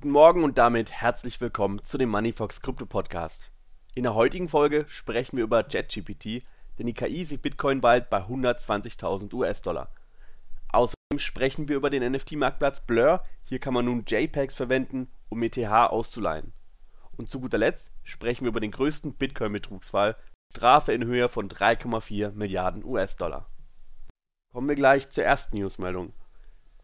Guten Morgen und damit herzlich willkommen zu dem Moneyfox Krypto Podcast. In der heutigen Folge sprechen wir über JetGPT, denn die KI sieht Bitcoin bald bei 120.000 US-Dollar. Außerdem sprechen wir über den NFT-Marktplatz Blur, hier kann man nun JPEGs verwenden, um ETH auszuleihen. Und zu guter Letzt sprechen wir über den größten Bitcoin-Betrugsfall, Strafe in Höhe von 3,4 Milliarden US-Dollar. Kommen wir gleich zur ersten Newsmeldung.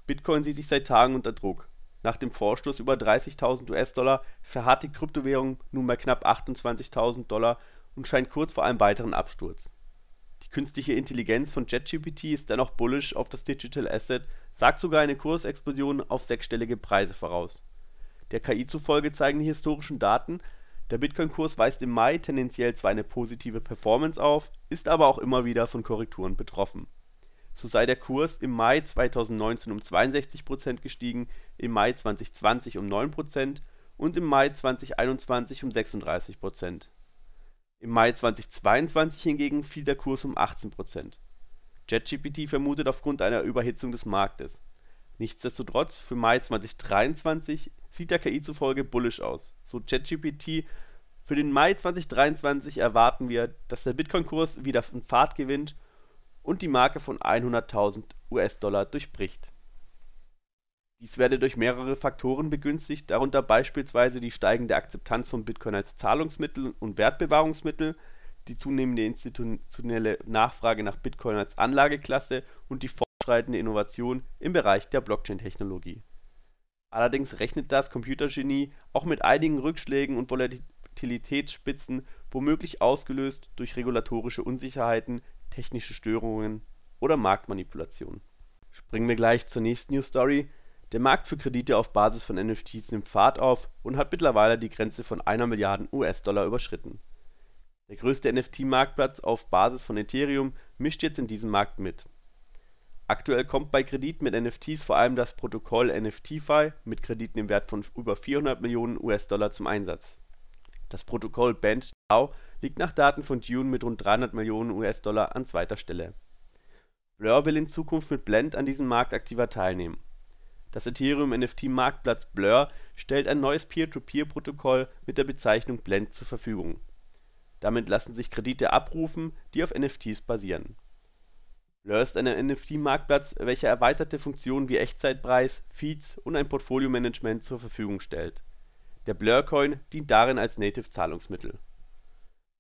Bitcoin sieht sich seit Tagen unter Druck. Nach dem Vorstoß über 30.000 US-Dollar verharrt die Kryptowährung nun bei knapp 28.000 Dollar und scheint kurz vor einem weiteren Absturz. Die künstliche Intelligenz von JetGPT ist dennoch bullish auf das Digital Asset, sagt sogar eine Kursexplosion auf sechsstellige Preise voraus. Der KI zufolge zeigen die historischen Daten, der Bitcoin-Kurs weist im Mai tendenziell zwar eine positive Performance auf, ist aber auch immer wieder von Korrekturen betroffen so sei der Kurs im Mai 2019 um 62% gestiegen, im Mai 2020 um 9% und im Mai 2021 um 36% Im Mai 2022 hingegen fiel der Kurs um 18% JetGPT vermutet aufgrund einer Überhitzung des Marktes. Nichtsdestotrotz, für Mai 2023 sieht der KI zufolge bullish aus. So ChatGPT für den Mai 2023 erwarten wir, dass der Bitcoin-Kurs wieder an Fahrt gewinnt und die Marke von 100.000 US-Dollar durchbricht. Dies werde durch mehrere Faktoren begünstigt, darunter beispielsweise die steigende Akzeptanz von Bitcoin als Zahlungsmittel und Wertbewahrungsmittel, die zunehmende institutionelle Nachfrage nach Bitcoin als Anlageklasse und die fortschreitende Innovation im Bereich der Blockchain-Technologie. Allerdings rechnet das Computergenie auch mit einigen Rückschlägen und Volatilitätsspitzen, womöglich ausgelöst durch regulatorische Unsicherheiten technische Störungen oder Marktmanipulation. Springen wir gleich zur nächsten News Story. Der Markt für Kredite auf Basis von NFTs nimmt Fahrt auf und hat mittlerweile die Grenze von einer Milliarde US-Dollar überschritten. Der größte NFT-Marktplatz auf Basis von Ethereum mischt jetzt in diesem Markt mit. Aktuell kommt bei Krediten mit NFTs vor allem das Protokoll NFTFi mit Krediten im Wert von über 400 Millionen US-Dollar zum Einsatz. Das Protokoll BandDAO liegt nach Daten von Dune mit rund 300 Millionen US-Dollar an zweiter Stelle. Blur will in Zukunft mit Blend an diesem Markt aktiver teilnehmen. Das Ethereum-NFT-Marktplatz Blur stellt ein neues Peer-to-Peer-Protokoll mit der Bezeichnung Blend zur Verfügung. Damit lassen sich Kredite abrufen, die auf NFTs basieren. Blur ist ein NFT-Marktplatz, welcher erweiterte Funktionen wie Echtzeitpreis, Feeds und ein Portfolio-Management zur Verfügung stellt. Der Blur-Coin dient darin als Native-Zahlungsmittel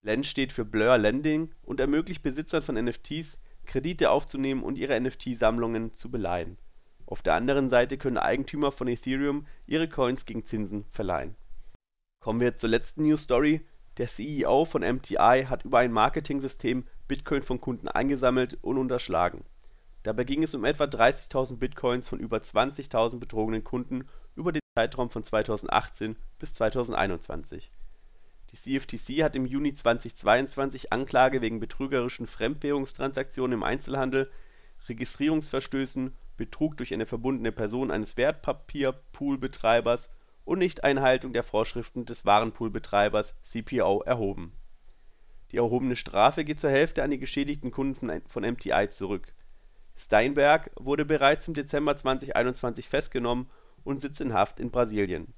Lend steht für Blur Lending und ermöglicht Besitzern von NFTs, Kredite aufzunehmen und ihre NFT-Sammlungen zu beleihen. Auf der anderen Seite können Eigentümer von Ethereum ihre Coins gegen Zinsen verleihen. Kommen wir zur letzten News Story. Der CEO von MTI hat über ein Marketing-System Bitcoin von Kunden eingesammelt und unterschlagen. Dabei ging es um etwa 30.000 Bitcoins von über 20.000 betrogenen Kunden über den Zeitraum von 2018 bis 2021 die CFTC hat im Juni 2022 Anklage wegen betrügerischen Fremdwährungstransaktionen im Einzelhandel, Registrierungsverstößen, Betrug durch eine verbundene Person eines Wertpapierpool-Betreibers und Nichteinhaltung der Vorschriften des Warenpool-Betreibers (CPO) erhoben. Die erhobene Strafe geht zur Hälfte an die geschädigten Kunden von MTI zurück. Steinberg wurde bereits im Dezember 2021 festgenommen und sitzt in Haft in Brasilien.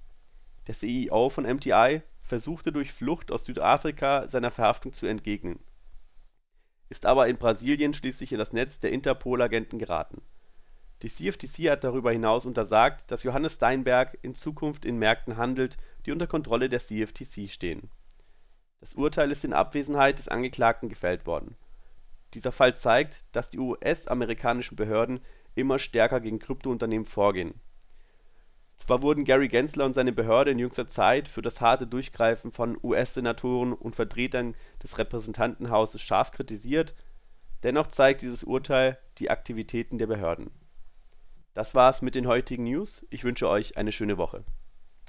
Der CEO von MTI versuchte durch Flucht aus Südafrika seiner Verhaftung zu entgehen, ist aber in Brasilien schließlich in das Netz der Interpol-Agenten geraten. Die CFTC hat darüber hinaus untersagt, dass Johannes Steinberg in Zukunft in Märkten handelt, die unter Kontrolle der CFTC stehen. Das Urteil ist in Abwesenheit des Angeklagten gefällt worden. Dieser Fall zeigt, dass die US-amerikanischen Behörden immer stärker gegen Kryptounternehmen vorgehen zwar wurden Gary Gensler und seine Behörde in jüngster Zeit für das harte Durchgreifen von US-Senatoren und Vertretern des Repräsentantenhauses scharf kritisiert, dennoch zeigt dieses Urteil die Aktivitäten der Behörden. Das war's mit den heutigen News. Ich wünsche euch eine schöne Woche